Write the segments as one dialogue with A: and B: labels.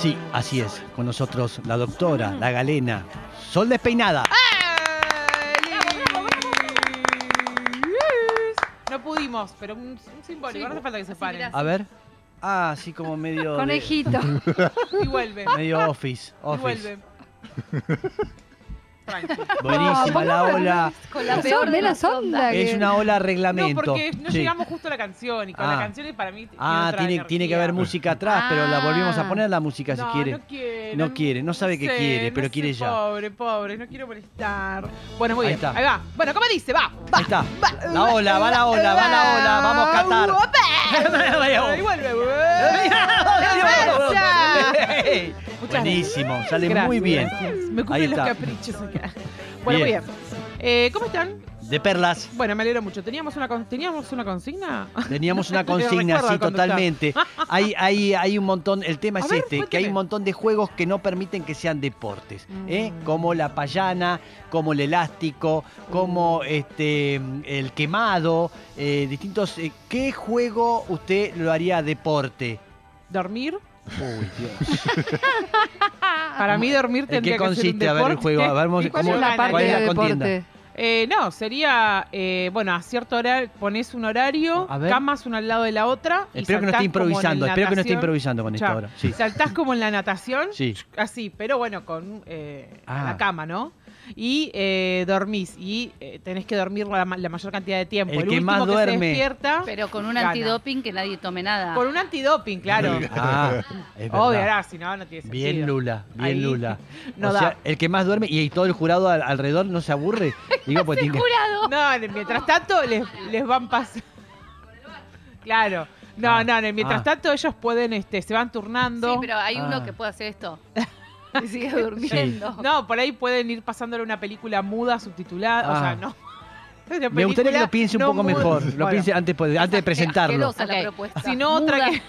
A: Sí, así es. Con nosotros la doctora, la galena, Sol despeinada.
B: No pudimos, pero un, un simbólico, no hace falta que se paren.
A: A ver. Ah, así como medio. de-
C: Conejito.
B: Y vuelve.
A: medio office.
B: Y
A: office.
B: vuelve. Tranqui.
A: Buenísima la ola.
C: Con la peor de las
D: ondas.
A: Es una ola
B: No,
A: reglamento.
B: porque no
A: Sí.
B: llegamos justo a la canción y con
A: Ah.
B: la canción para mí tiene
A: Ah,
B: otra
A: tiene, tiene que
B: energía.
A: haber música atrás, pero la volvimos a
D: Ah.
A: poner la música si
B: no,
A: quiere.
B: No quiere.
A: No quiere, no sabe qué quiere,
B: no
A: pero
B: sé,
A: quiere ya.
B: Pobre, pobre, no quiero molestar. Bueno, muy
A: Ahí
B: bien.
A: está.
B: Ahí va. Bueno, ¿cómo dice? Va, va.
A: Ahí está. La ola, va la ola, va la ola. Vamos, Qatar.
B: Ahí vuelve. Muchas
A: Buenísimo, sale
B: Gracias,
A: muy bien.
B: gracias. Me cumplen los caprichos acá. Bueno, muy
A: Bien.
B: bien. Eh, ¿Cómo están?
A: De perlas.
B: Bueno, me alegro mucho. ¿Teníamos una, ¿teníamos una consigna?
A: Teníamos una consigna, sí, totalmente. Hay, hay, hay un montón, el tema
B: A
A: es
B: ver,
A: este, que hay un montón de juegos que no permiten que sean deportes, ¿eh?
B: Mm.
A: como la payana, como el elástico, como este el quemado, eh, distintos. eh, ¿Qué juego usted lo haría deporte?
B: ¿Dormir?
A: Uy, Dios.
B: Para mí dormir
A: ¿En
B: tendría
A: qué
B: que ser un
A: consiste? A ver el
B: deporte.
A: juego, a ver, vamos-
B: ¿Y cuál
A: ¿cómo-
B: es
D: la parte
A: cuál es
D: de
A: la contienda?
D: deporte.
B: Eh, no, sería, eh, bueno, a cierto horario pones un horario,
A: A ver.
B: camas una al lado de la otra. y
A: Espero que no
B: saltás
A: esté
B: como en
A: improvisando, espero que no esté
B: natación.
A: improvisando con esta
B: Ya.
A: hora. Sí.
B: Saltás como en la natación,
A: Sí.
B: así, pero bueno, con eh,
A: Ah.
B: la cama, ¿no? Y eh, dormís, y eh, tenés que dormir la, ma- la mayor cantidad de tiempo.
A: El que
B: último
A: más
B: que se
A: duerme.
B: despierta,
C: Pero con un
B: Gana.
C: antidoping que nadie tome nada.
B: con un antidoping, claro.
A: Ah, es
B: Obvio, ahora, si no, no tiene sentido.
A: Bien Lula, bien
B: Ahí
A: Lula.
B: no
A: o
B: da.
A: sea, el que más duerme y, y todo el jurado al- alrededor no se aburre. Digo, pues tiene
C: Jurado.
B: No, mientras tanto les, les van pasando. Claro. No,
A: Ah,
B: no, mientras
A: ah.
B: tanto ellos pueden, este, se van turnando.
C: Sí, pero hay
A: Ah.
C: uno que puede hacer esto. Y sigue durmiendo.
B: No, por ahí pueden ir pasándole una película muda, subtitulada. O
A: Ah.
B: sea, no. Una
A: Me gustaría que lo piense un
B: no
A: poco
B: muda.
A: mejor. Lo
B: Bueno,
A: piense antes, pues, antes de presentarlo.
C: Asquerosa la propuesta.
B: Si no, otra que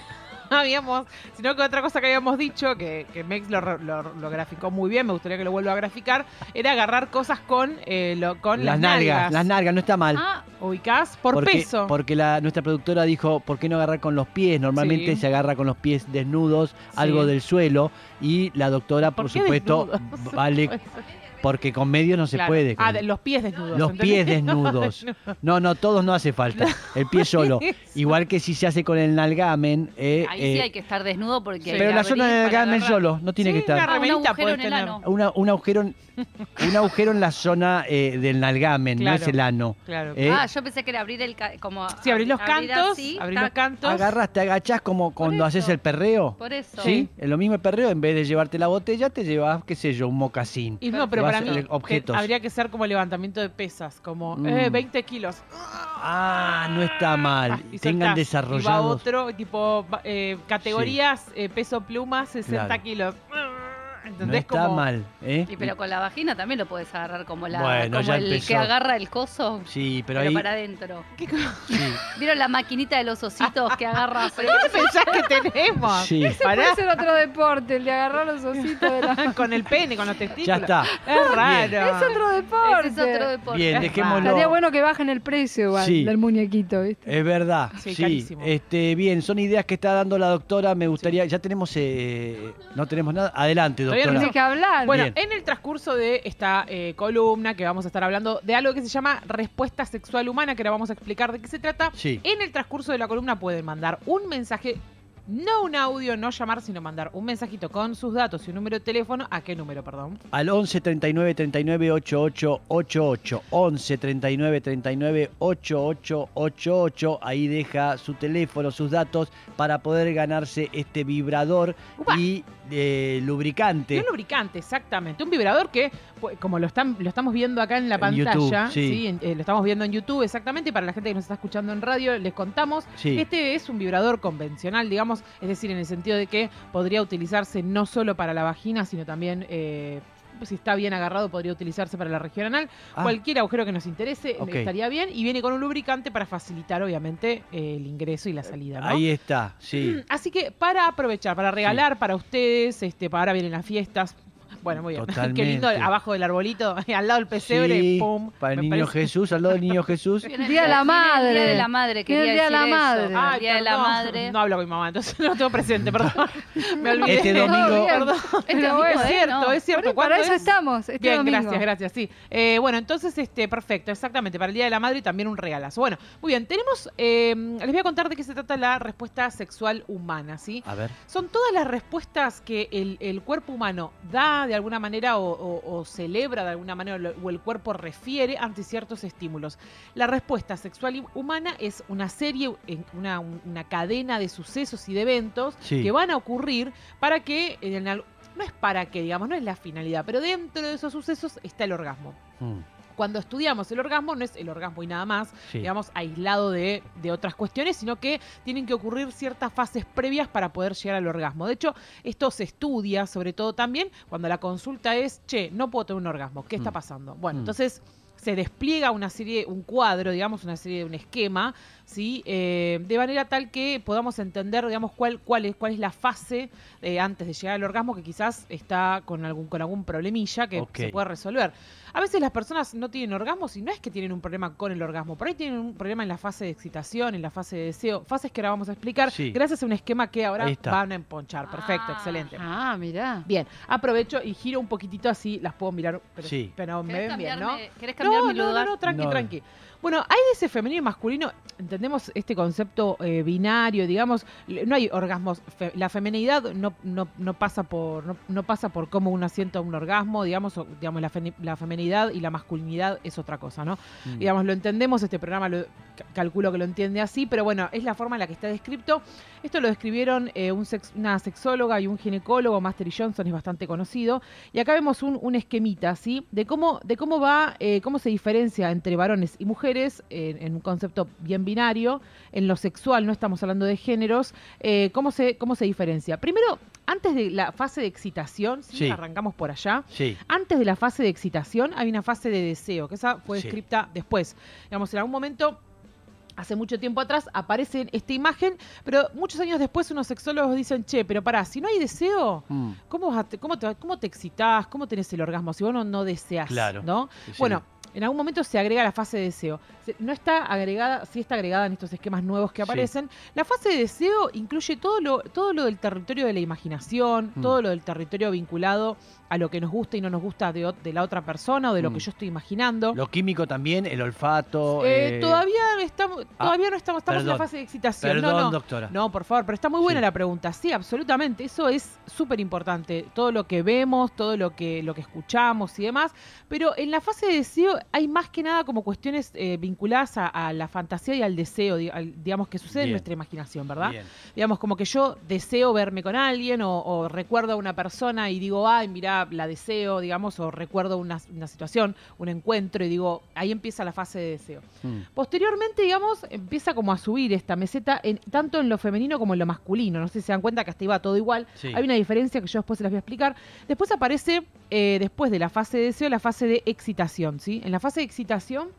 B: habíamos, sino que otra cosa que habíamos dicho, que, que Mex lo, lo- lo graficó muy bien, me gustaría que lo vuelva a graficar, era agarrar cosas con, eh, lo- con
A: Las nalgas, las nalgas, no está mal.
C: Ah,
B: ¿Ubicás? Por
A: porque,
B: peso.
A: Porque la, nuestra productora dijo, ¿por qué no agarrar con los pies? Normalmente
B: Sí.
A: se agarra con los pies desnudos, algo del suelo, y la doctora, por,
B: ¿Por qué
A: supuesto,
B: desnudos?
A: vale, porque con medios no se
B: Claro.
A: puede.
B: Ah,
A: con-
B: los pies desnudos.
A: los
B: ¿entendés?
A: pies desnudos. No, no, todos no hace falta. El pie solo. Igual que si se hace con el nalgamen. eh,
C: ahí sí
A: eh,
C: hay que estar desnudo porque hay
A: pero la zona del nalgamen solo, no tiene
B: Sí,
A: que
B: una
A: estar.
C: Ah, un
B: remerita
C: agujero en el ano.
A: Una- un, agujero, en- un agujero en la zona eh, del nalgamen,
B: Claro.
A: no es el ano.
B: Claro.
A: ¿eh?
C: Ah, yo pensé que era abrir el... como
B: Sí, abrir los
C: abrir
B: cantos,
C: así,
B: abrir los cantos.
A: Agarras, te agachás como cuando haces el perreo.
C: Por eso.
A: Sí, es lo mismo el perreo, en vez de llevarte la botella, te llevas, qué sé yo, un mocasín.
B: Y no, pero para mí
A: eh, objetos.
B: habría que ser como levantamiento de pesas, como
A: Mm.
B: eh, 20 kilos.
A: Ah, no está mal.
B: Ah, y
A: Tengan
B: soltás. Y va
A: desarrollados.
B: otro, tipo, eh, categorías, eh, peso pluma, 60
A: Claro.
B: kilos.
A: No está
B: como,
A: mal, ¿eh?
C: Y pero con la vagina también lo puedes agarrar como la
A: Bueno,
C: como
A: ya
C: el
A: empezó.
C: que agarra el coso,
A: Sí, pero,
C: pero,
A: ahí.
C: para adentro.
B: ¿Qué, co-
A: Sí,
C: ¿Vieron la maquinita de los ositos que agarra?
B: ¿Pero qué pensás que tenemos?
A: sí.
B: Pará.
D: Puede ser otro deporte, el de agarrar los ositos de la...
B: con el pene, con los testículos.
A: Ya está.
B: Es raro.
D: Es otro deporte.
C: Ese es otro deporte.
A: Bien, dejémoslo.
D: Estaría bueno que bajen el precio igual
A: Sí.
D: del muñequito, ¿viste?
A: Es verdad,
B: Sí,
A: sí.
B: carísimo.
A: Este, bien, son ideas que está dando la doctora. Me gustaría, ya tenemos, eh, no tenemos nada. Adelante, doctora.
D: Tienes que hablar.
B: Bueno,
A: Bien.
B: en el transcurso de esta eh, columna que vamos a estar hablando de algo que se llama respuesta sexual humana, que ahora vamos a explicar de qué se trata.
A: Sí.
B: En el transcurso de la columna pueden mandar un mensaje, no un audio, no llamar, sino mandar un mensajito con sus datos y un número de teléfono. ¿A qué número, perdón?
A: Al 11 39 39 88 88. 11 39 39 88 88. Ahí deja su teléfono, sus datos para poder ganarse este vibrador
B: Upa.
A: y eh, lubricante.
B: Un lubricante, exactamente. Un vibrador que, pues, como lo, están, lo estamos viendo acá en la
A: En
B: pantalla,
A: YouTube, sí.
B: ¿sí? En- eh, lo estamos viendo en YouTube, exactamente. Para la gente que nos está escuchando en radio, les contamos.
A: Sí.
B: Este es un vibrador convencional, digamos, es decir, en el sentido de que podría utilizarse no solo para la vagina, sino también, eh, si está bien agarrado, podría utilizarse para la región anal.
A: Ah,
B: Cualquier agujero que nos interese estaría bien. Y viene con un lubricante para facilitar, obviamente, eh, el ingreso y la salida, ¿no?
A: Ahí está, sí.
B: Así que para aprovechar, para regalar para ustedes, este, para ahora vienen las fiestas, Bueno, muy bien. Qué lindo, abajo del arbolito, al lado del pesebre,
A: Sí,
B: pum.
A: para el niño
B: parece-
A: Jesús, al lado del niño Jesús.
C: El
D: Día de la
C: viene el
D: madre.
C: Día de la madre, quería
D: el Día de la
C: eso.
D: madre.
C: El Día de la madre.
B: No hablo con mi mamá, entonces no lo tengo presente, perdón. Me olvidé.
A: Este domingo-
B: Perdón.
C: Este domingo,
D: bueno,
B: Es
C: ¿eh?
B: cierto,
C: No.
B: es cierto.
D: Bueno,
B: ¿Cuándo
D: para eso
B: es?
D: estamos. Este
B: Bien,
D: domingo.
B: gracias, gracias, sí. Eh, bueno, entonces, este, perfecto, exactamente, para el Día de la Madre también un regalazo. Bueno, muy bien, tenemos, eh, les voy a contar de qué se trata la respuesta sexual humana, ¿sí?
A: A ver.
B: Son todas las respuestas que el, el cuerpo humano da de alguna manera o, o- o celebra de alguna manera o el cuerpo refiere ante ciertos estímulos. La respuesta sexual y- humana es una serie, una, una cadena de sucesos y de eventos
A: Sí.
B: que van a ocurrir para que, en no es para que, digamos, no es la finalidad, pero dentro de esos sucesos está el orgasmo.
A: Mm,
B: Cuando estudiamos el orgasmo, no es el orgasmo y nada más,
A: sí.
B: digamos, aislado de, de otras cuestiones, sino que tienen que ocurrir ciertas fases previas para poder llegar al orgasmo. De hecho, esto se estudia, sobre todo también, cuando la consulta es, che, no puedo tener un orgasmo, ¿qué está
A: Mm.
B: pasando? Bueno,
A: Mm.
B: entonces se despliega una serie, un cuadro, digamos, una serie de un esquema, ¿sí? Eh, de manera tal que podamos entender, digamos, cuál, cuál, es, cuál es la fase eh, antes de llegar al orgasmo que quizás está con algún, con algún problemilla que se puede resolver. A veces las personas no tienen orgasmos y no es que tienen un problema con el orgasmo, por ahí tienen un problema en la fase de excitación, en la fase de deseo, fases que ahora vamos a explicar,
A: Sí.
B: gracias a un esquema que ahora van a emponchar. Perfecto,
C: Ah.
B: excelente.
D: Ah, mirá.
B: Bien, aprovecho y giro un poquitito así, las puedo mirar, pero,
A: Sí.
B: pero me
C: ¿Querés
B: ven bien, ¿no?
C: ¿Querés cambiar
B: No,
C: mi
B: no,
C: lugar?
B: no, no, tranqui,
A: No.
B: tranqui. Bueno, hay de ese femenino y masculino, entendemos este concepto eh, binario, digamos, no hay orgasmos, fe- la femenidad no, no, no pasa por no, no pasa por cómo uno sienta un orgasmo, digamos, o, digamos la, fe- la femenidad y la masculinidad es otra cosa, ¿no?
A: Mm.
B: Digamos, lo entendemos, este programa lo ca- calculo que lo entiende así, pero bueno, es la forma en la que está descrito. Esto lo describieron eh, un sex- una sexóloga y un ginecólogo, Master y Johnson es bastante conocido, y acá vemos un, un esquemita, ¿sí? De cómo, de cómo va, eh, cómo se diferencia entre varones y mujeres en un concepto bien binario, en lo sexual, no estamos hablando de géneros, eh, cómo, se, cómo se diferencia. Primero, antes de la fase de excitación, ¿sí?
A: Sí.
B: arrancamos por allá,
A: Sí.
B: antes de la fase de excitación hay una fase de deseo, que esa fue
A: Sí.
B: descrita después. Digamos, en algún momento, hace mucho tiempo atrás, aparece esta imagen, pero muchos años después unos sexólogos dicen, che, pero pará, si no hay deseo,
A: Mm,
B: ¿cómo, vas a te, cómo, te, cómo te excitás? ¿Cómo tenés el orgasmo? Si vos no, no deseas,
A: Claro.
B: ¿no?
A: sí.
B: Bueno, en algún momento se agrega la fase de deseo. Se- No está agregada, sí está agregada en estos esquemas nuevos que
A: Sí.
B: aparecen. La fase de deseo incluye todo lo, todo lo del territorio de la imaginación,
A: Mm.
B: todo lo del territorio vinculado a lo que nos gusta y no nos gusta de, la otra persona o de lo
A: Mm.
B: que yo estoy imaginando.
A: Lo químico también, el olfato.
B: Eh,
A: eh,
B: todavía estamos,
A: ah,
B: todavía no estamos, estamos en la fase de excitación.
A: Perdón,
B: no, no.
A: doctora.
B: No, por favor, pero está muy buena
A: Sí.
B: la pregunta. Sí, absolutamente. Eso es súper importante. Todo lo que vemos, todo lo que, lo que escuchamos y demás. Pero en la fase de deseo hay más que nada como cuestiones eh, vinculadas a, a la fantasía y al deseo, di- al- digamos, que sucede en nuestra imaginación, ¿verdad?
A: Bien.
B: Digamos, como que yo deseo verme con alguien o, o recuerdo a una persona y digo, ay, mira, la deseo, digamos, o recuerdo una, una situación, un encuentro y digo, ahí empieza la fase de deseo.
A: Mm,
B: Posteriormente, digamos, empieza como a subir esta meseta en, tanto en lo femenino como en lo masculino. No sé si se dan cuenta que hasta iba todo igual.
A: Sí.
B: Hay una diferencia que yo después se las voy a explicar. Después aparece, eh, después de la fase de deseo, la fase de excitación, ¿sí? En la fase de excitación,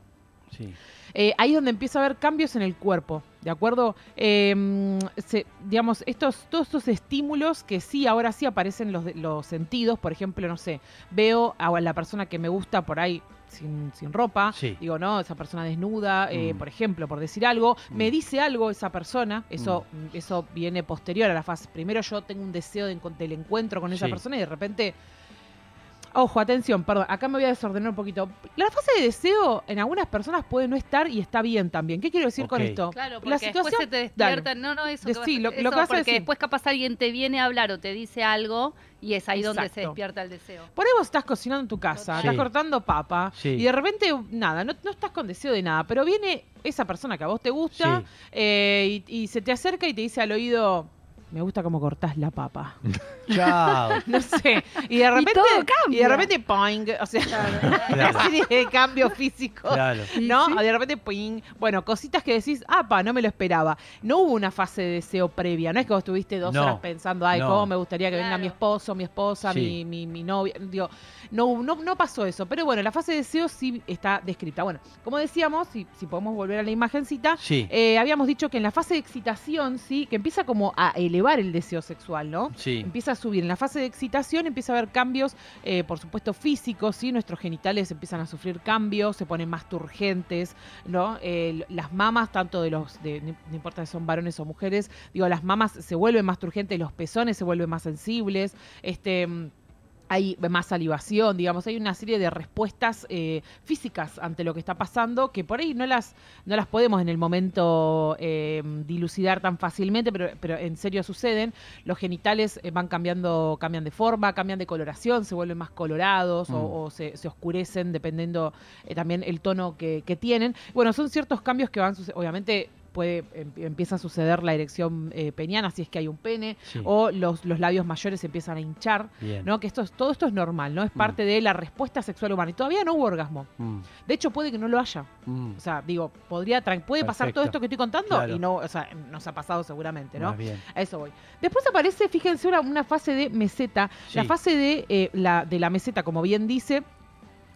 A: sí.
B: eh, ahí es donde empieza a haber cambios en el cuerpo, ¿de acuerdo? Eh, se- digamos, estos, todos estos estímulos que sí, ahora sí aparecen los, los sentidos, por ejemplo, no sé, veo a la persona que me gusta por ahí sin, sin ropa,
A: Sí.
B: digo, no, esa persona desnuda, eh,
A: Mm.
B: por ejemplo, por decir algo, me
A: Mm.
B: dice algo esa persona, eso, eso viene posterior a la fase. Primero yo tengo un deseo de del encuentro con esa
A: Sí.
B: persona y de repente Ojo, atención, perdón, acá me voy a desordenar un poquito. La fase de deseo en algunas personas puede no estar y está bien también. ¿Qué quiero decir con esto?
C: Claro, porque
B: la
C: después
B: situación,
C: se te
B: dale.
C: despierta. No, no, eso.
B: De-
C: que
B: sí,
C: vas-
B: lo- lo
C: eso,
B: que vas a
C: porque
B: decir.
C: después capaz alguien te viene a hablar o te dice algo y es ahí donde se despierta el deseo.
B: Por ahí vos estás cocinando en tu casa, estás cortando papa
A: Sí.
B: y de repente, nada, no, no estás con deseo de nada, pero viene esa persona que a vos te gusta
A: Sí.
B: eh, y, y se te acerca y te dice al oído, me gusta cómo cortás la papa.
A: Chao.
B: No sé. Y de repente,
D: todo
B: y de repente, poing, o sea,
A: Claro.
B: una serie de cambio físico.
A: Claro.
B: ¿No?
D: sí.
B: De repente, ping. Bueno, cositas que decís, apa, no me lo esperaba. No hubo una fase de deseo previa. No es que vos estuviste dos
A: No.
B: horas pensando, ay,
A: No.
B: cómo me gustaría que venga
C: Claro.
B: mi esposo, mi esposa,
A: Sí.
B: mi, mi, mi novia. Digo, no, no, no pasó eso. Pero bueno, la fase de deseo sí está descrita. Bueno, como decíamos, si, si podemos volver a la imagencita,
A: Sí.
B: eh, habíamos dicho que en la fase de excitación, sí, que empieza como a elevar elevar el deseo sexual, ¿no?
A: Sí.
B: Empieza a subir. En la fase de excitación empieza a haber cambios, eh, por supuesto, físicos, ¿sí? Nuestros genitales empiezan a sufrir cambios, se ponen más turgentes, ¿no? Eh, las mamas, tanto de los, de, no no importa si son varones o mujeres, digo, las mamas se vuelven más turgentes, los pezones se vuelven más sensibles, este... mm, hay más salivación, digamos, hay una serie de respuestas eh, físicas ante lo que está pasando que por ahí no las, no las podemos en el momento eh, dilucidar tan fácilmente, pero, pero en serio suceden. Los genitales eh, van cambiando, cambian de forma, cambian de coloración, se vuelven más colorados
A: Mm.
B: o, o se, se oscurecen dependiendo eh, también el tono que, que tienen. Bueno, son ciertos cambios que van, obviamente puede em- empieza a suceder la erección eh, peniana si es que hay un pene
A: Sí.
B: o los, los labios mayores empiezan a hinchar.
A: Bien.
B: ¿no? Que esto es, todo esto es normal, ¿no? Es parte de la respuesta sexual humana. Y todavía no hubo orgasmo.
A: Mm,
B: De hecho, puede que no lo haya.
A: mm,
B: O sea, digo, podría puede pasar todo esto que estoy contando
A: Claro.
B: y no, o sea, nos ha pasado seguramente, ¿no?
A: bien.
B: A eso voy. Después aparece, fíjense, una, una fase de meseta. La fase de, eh, la, de la meseta, como bien dice,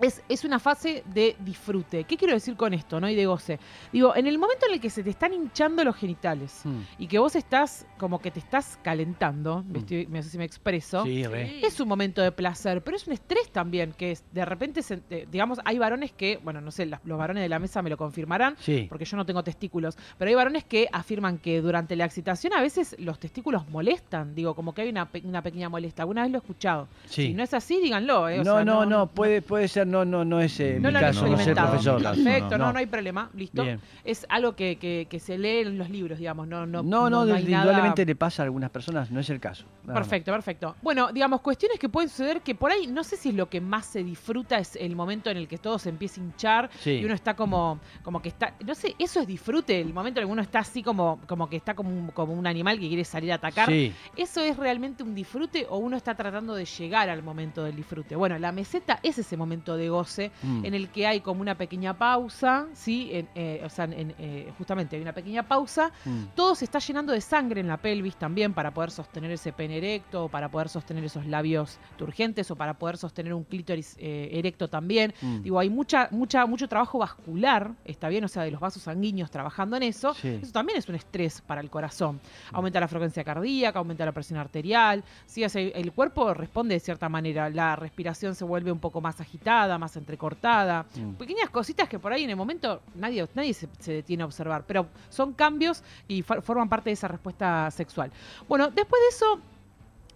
B: es, es una fase de disfrute. ¿Qué quiero decir con esto, no? Y de goce. Digo, en el momento en el que se te están hinchando los genitales
A: Mm,
B: y que vos estás como que te estás calentando, me
A: Mm.
B: estoy- no sé si me expreso,
A: Sí,
B: es un momento de placer, pero es un estrés también, que es, de repente, se- eh, digamos, hay varones que, bueno, no sé, las- los varones de la mesa me lo confirmarán,
A: Sí.
B: porque yo no tengo testículos, pero hay varones que afirman que durante la excitación a veces los testículos molestan, digo, como que hay una, pe- una pequeña molestia. Alguna vez lo he escuchado.
A: Sí.
B: Si no es así, díganlo. eh, o
A: No,
B: sea,
A: no, no, puede, puede ser, no, no, no es eh,
B: No
A: mi
B: lo
A: caso, no
B: experimentado.
A: profesor.
B: Perfecto, no,
A: No.
B: no, hay problema, listo.
A: Bien.
B: Es algo que, que- que se lee en los libros, digamos, no, no,
A: No, no,
B: nada-
A: indudablemente le pasa a algunas personas, no es el caso.
B: Perfecto, perfecto. Bueno, digamos, cuestiones que pueden suceder que por ahí, no sé si es lo que más se disfruta, es el momento en el que todo se empieza a hinchar
A: Sí.
B: y uno está como, como que está, no sé, eso es disfrute, el momento en el que uno está así como, como que está como un, como un animal que quiere salir a atacar.
A: Sí,
B: ¿Eso es realmente un disfrute o uno está tratando de llegar al momento del disfrute? Bueno, la meseta es ese momento de goce
A: Mm.
B: en el que hay como una pequeña pausa, ¿sí? En, eh, o sea, en- eh, justamente hay una pequeña pausa
A: Mm.
B: todo se está llenando de sangre en la pelvis también para poder sostener ese pene erecto, para poder sostener esos labios turgentes o para poder sostener un clítoris eh, erecto también.
A: Mm.
B: Digo, hay mucha, mucha, mucho trabajo vascular, está bien, o sea, de los vasos sanguíneos trabajando en eso.
A: Sí.
B: Eso también es un estrés para el corazón. Aumenta la frecuencia cardíaca, aumenta la presión arterial. Sí, o sea, el cuerpo responde de cierta manera. La respiración se vuelve un poco más agitada, más entrecortada
A: Mm.
B: pequeñas cositas que por ahí en el momento nadie, nadie se, se detiene a observar, pero son cambios y for- forman parte de esa respuesta sexual. Bueno, después de eso,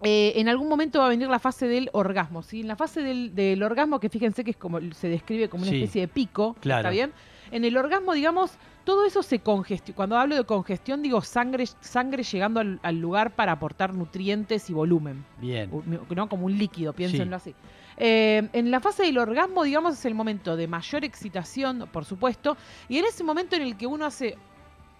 B: eh, en algún momento va a venir la fase del orgasmo, ¿sí? En la fase del, del orgasmo, que fíjense que es como se describe como una
A: Sí.
B: especie de pico,
A: Claro.
B: ¿está bien? En el orgasmo, digamos, todo eso se congestiona. Cuando hablo de congestión, digo sangre, sangre llegando al, al lugar para aportar nutrientes y volumen.
A: Bien.
B: ¿no? Como un líquido, piénsenlo así. Eh, en la fase del orgasmo, digamos, es el momento de mayor excitación, por supuesto, y en ese momento en el que uno hace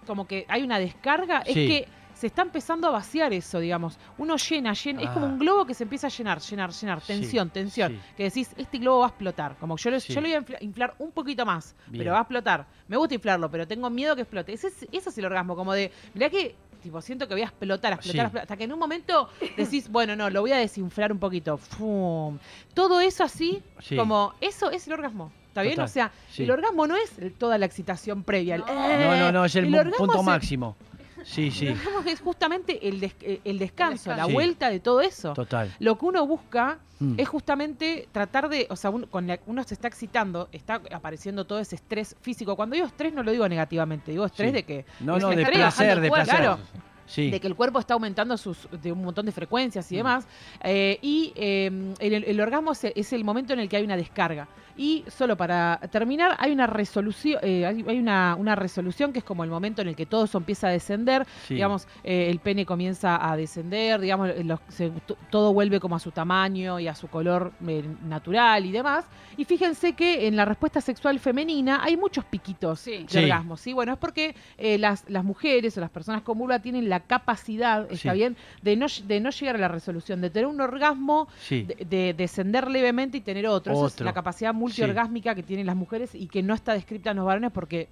B: como que hay una descarga, es que se está empezando a vaciar eso, digamos. Uno llena, llena, es como
A: Ah.
B: un globo que se empieza a llenar, llenar, llenar,
A: Sí,
B: tensión, tensión.
A: sí.
B: Que decís, este globo va a explotar. Como yo, lo-
A: Sí.
B: yo lo voy a infla- inflar un poquito más,
A: Bien.
B: pero va a explotar. Me gusta inflarlo, pero tengo miedo que explote. Ese es, ese es el orgasmo, como de, mirá que, tipo, siento que voy a explotar, a explotar,
A: Sí.
B: a explotar, hasta que en un momento decís, bueno, no, lo voy a desinflar un poquito. Fum. Todo eso así,
A: Sí.
B: como, eso es el orgasmo. ¿Está bien?
A: Total,
B: O sea,
A: sí.
B: el orgasmo no es toda la excitación previa. el,
C: No.
A: No, no, no, es el, punto máximo. Sí, sí,
B: orgasmo es justamente el, des- eh, el descanso, la
A: Sí.
B: vuelta de todo eso.
A: total.
B: Lo que uno busca
A: Mm.
B: es justamente tratar de, o sea, un- con la- uno se está excitando, está apareciendo todo ese estrés físico. Cuando digo estrés no lo digo negativamente, digo estrés
A: Sí.
B: de que
A: No, no, de placer, de
B: el cuerpo,
A: placer.
B: claro,
A: Sí.
B: de que el cuerpo está aumentando sus, de un montón de frecuencias y
A: Mm.
B: demás. eh, y eh, el, el orgasmo es, es el momento en el que hay una descarga. Y solo para terminar, hay una resolución, eh, hay, hay una, una resolución que es como el momento en el que todo eso empieza a descender.
A: Sí.
B: Digamos, eh, el pene comienza a descender, digamos, los- se- to- todo vuelve como a su tamaño y a su color eh, natural y demás. Y fíjense que en la respuesta sexual femenina hay muchos piquitos
C: Sí.
B: de
A: Sí.
B: orgasmo, ¿sí? Bueno, es porque eh, las, las mujeres o las personas con vulva tienen la capacidad, está
A: Sí.
B: bien, de no, de no llegar a la resolución, de tener un orgasmo,
A: Sí.
B: de, de descender levemente y tener otro. Esa es
A: Otro.
B: la capacidad multiorgásmica que tienen las mujeres y que no está descrita en los varones porque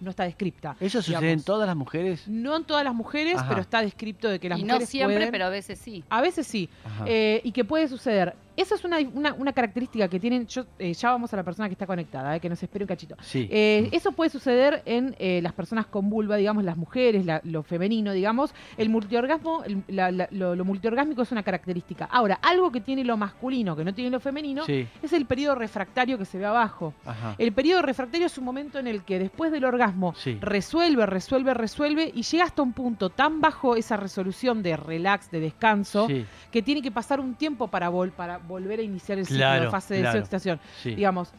B: no está descripta.
A: ¿Eso sucede en todas las mujeres?
B: No en todas las mujeres,
A: Ajá.
B: pero está descrito de que las
C: y no
B: mujeres
C: siempre,
B: pueden-
C: pero a veces sí.
B: A veces sí. Eh, y que puede suceder. Esa es una, una- una característica que tienen. Yo, eh, ya vamos a la persona que está conectada, eh, que nos espere un cachito.
A: sí.
B: Eh, eso puede suceder en eh, las personas con vulva, digamos, las mujeres, la- lo femenino, digamos. El multiorgasmo, el- la- la- lo, lo multiorgásmico es una característica. Ahora, algo que tiene lo masculino, que no tiene lo femenino,
A: sí.
B: es el periodo refractario que se ve abajo.
A: Ajá.
B: El periodo refractario es un momento en el que después del orgasmo
A: Sí.
B: resuelve, resuelve, resuelve y llega hasta un punto tan bajo esa resolución de relax, de descanso,
A: Sí,
B: que tiene que pasar un tiempo para, vol- para volver a iniciar el ciclo
A: Claro,
B: de fase de excitación.
A: sí.
B: Digamos,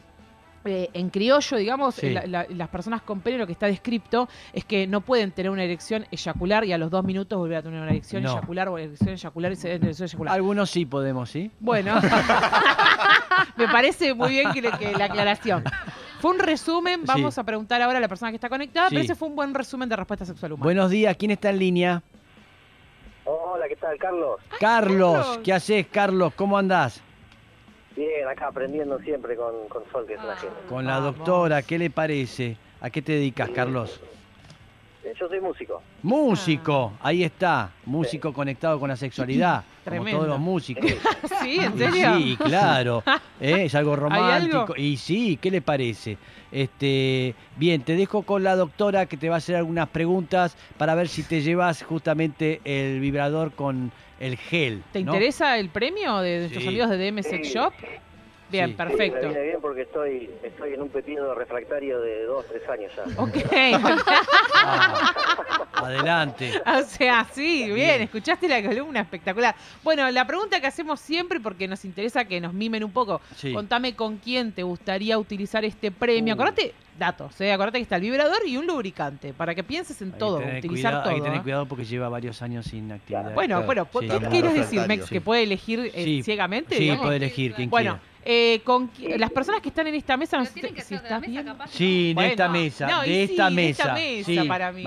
B: eh, en criollo, digamos,
A: Sí.
B: la- la- las personas con pene lo que está descrito es que no pueden tener una erección, eyacular y a los dos minutos volver a tener una erección,
A: No.
B: eyacular o erección, eyacular y se- erección, eyacular.
A: Algunos sí podemos, ¿sí?
B: Bueno, me parece muy bien que la aclaración. Fue un resumen, vamos
A: Sí.
B: a preguntar ahora a la persona que está conectada, pero
A: Sí.
B: ese fue un buen resumen de respuesta sexual humana.
A: Buenos días, ¿quién está en línea?
E: Hola, ¿qué tal, Carlos?
A: Carlos,
B: Carlos.
A: ¿qué haces, Carlos? ¿Cómo andás?
E: Bien, acá aprendiendo siempre con, con Sol, que es una
C: Ah.
E: genia.
A: Con la
B: Vamos.
A: doctora, ¿qué le parece? ¿A qué te dedicas, Carlos?
E: Eh, Yo soy músico.
A: Músico, ahí está, músico conectado con la sexualidad, como
B: Tremendo.
A: todos los músicos.
B: ¿Sí? ¿En serio?
A: Sí, claro. ¿eh? Es algo
B: algo?
A: romántico. Y sí, ¿qué le parece? Este, bien, te dejo con la doctora que te va a hacer algunas preguntas para ver si te llevas justamente el vibrador con el gel.
B: ¿Te
A: ¿no?
B: interesa el premio de nuestros
A: Sí.
B: amigos de DM Sex Shop? Bien,
A: Sí.
E: Me
B: perfecto.
E: viene bien porque estoy, estoy en un pepino refractario de dos, tres años ya.
B: Ok.
A: Ah, adelante.
B: o sea, sí, bien,
A: Bien.
B: escuchaste la columna espectacular. Bueno, la pregunta que hacemos siempre, porque nos interesa que nos mimen un poco,
A: Sí.
B: contame con quién te gustaría utilizar este premio.
A: Uh.
B: Acordate, datos, ¿eh? acordate que está el vibrador y un lubricante, para que pienses en
A: Hay
B: todo, utilizar
A: cuidado,
B: todo.
A: Hay que tener
B: ¿eh?
A: cuidado porque lleva varios años sin actividad.
B: Bueno,
E: Claro.
B: bueno,
A: Sí.
B: ¿qué quieres decir. Mex? Que puede elegir eh,
A: Sí.
B: ciegamente,
A: Sí,
B: digamos?
A: puede elegir quien
B: Bueno, eh, con las personas que están en esta mesa, no
C: Pero
B: sé
C: tienen que
B: si
C: ser de la
B: estás
C: mesa,
B: bien.
C: capaz.
A: Sí, de
B: Bueno,
A: esta mesa,
B: no,
A: de
B: sí,
A: esta
B: de
A: mesa.
B: esta mesa
A: sí.
B: para mí.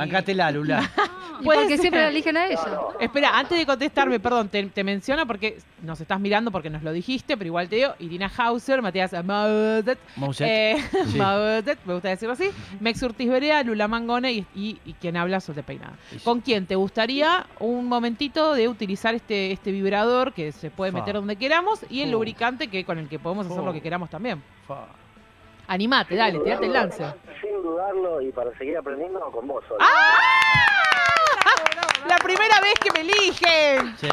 A: Lula.
D: ¿Y
B: Puede
D: porque siempre la eligen a ella?
B: Espera, antes de contestarme, perdón, te, te menciono porque nos estás mirando porque nos lo dijiste, pero igual te digo, Irina Hauser, Matías Maudet, eh,
A: Sí.
B: Maudet, me gusta decirlo así, Mex Urtiz Berea, Lula Mangone y, y- y quien habla sobre peinada.
A: Sí.
B: ¿Con quién te gustaría un momentito de utilizar este, este vibrador que se puede
A: Fa.
B: meter donde queramos y el lubricante que con el que podemos hacer
A: Oh.
B: lo que queramos también? Animate, dale, tirate el lance.
E: Sin dudarlo y para seguir aprendiendo con vos, Sol.
B: La primera vez que me eligen.
A: Se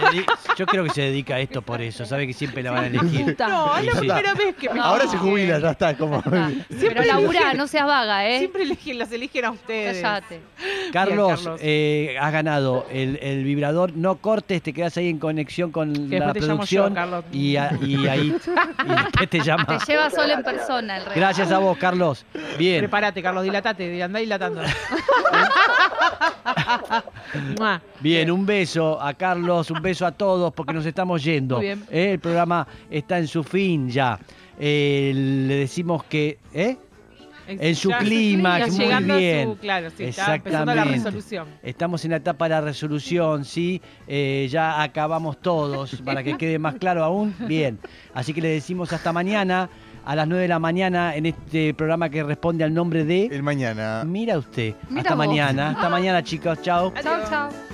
A: Yo creo que se dedica a esto por eso, sabe que siempre la van a elegir.
B: No, es la primera vez que me
F: Ahora se jubila, ya está. Como...
C: Pero laburá, no seas vaga, ¿eh?
B: Siempre eligen, las eligen a ustedes.
C: Cállate.
A: Carlos,
B: Carlos.
A: eh, has ganado el, el vibrador. No cortes, te quedas ahí en conexión con
B: Que
A: la
B: después te llamo
A: producción.
B: yo, Carlos.
A: y, a- y ahí. y ¿Qué te llama?
C: Te lleva solo en persona el.
A: Gracias a vos, Carlos. Bien.
B: Prepárate, Carlos, dilatate, andá dilatando.
A: Bien, un beso a Carlos, un beso a todos porque nos estamos yendo.
B: Muy bien.
A: Eh, El programa está en su fin ya. Eh, le decimos que... ¿eh? En su
B: Ya- ya
A: muy bien.
B: su- claro, sí, la
A: Exactamente.
B: resolución.
A: Estamos en la etapa de la resolución, ¿sí? Eh, ya acabamos todos, para que quede más claro aún. Bien. Así que le decimos hasta mañana, a las 9 de la mañana, en este programa que responde al nombre de...
F: El mañana.
A: Mira usted.
D: Mira
A: hasta
D: vos.
A: mañana. Hasta mañana, chicos. Chao.
D: Chao, chao.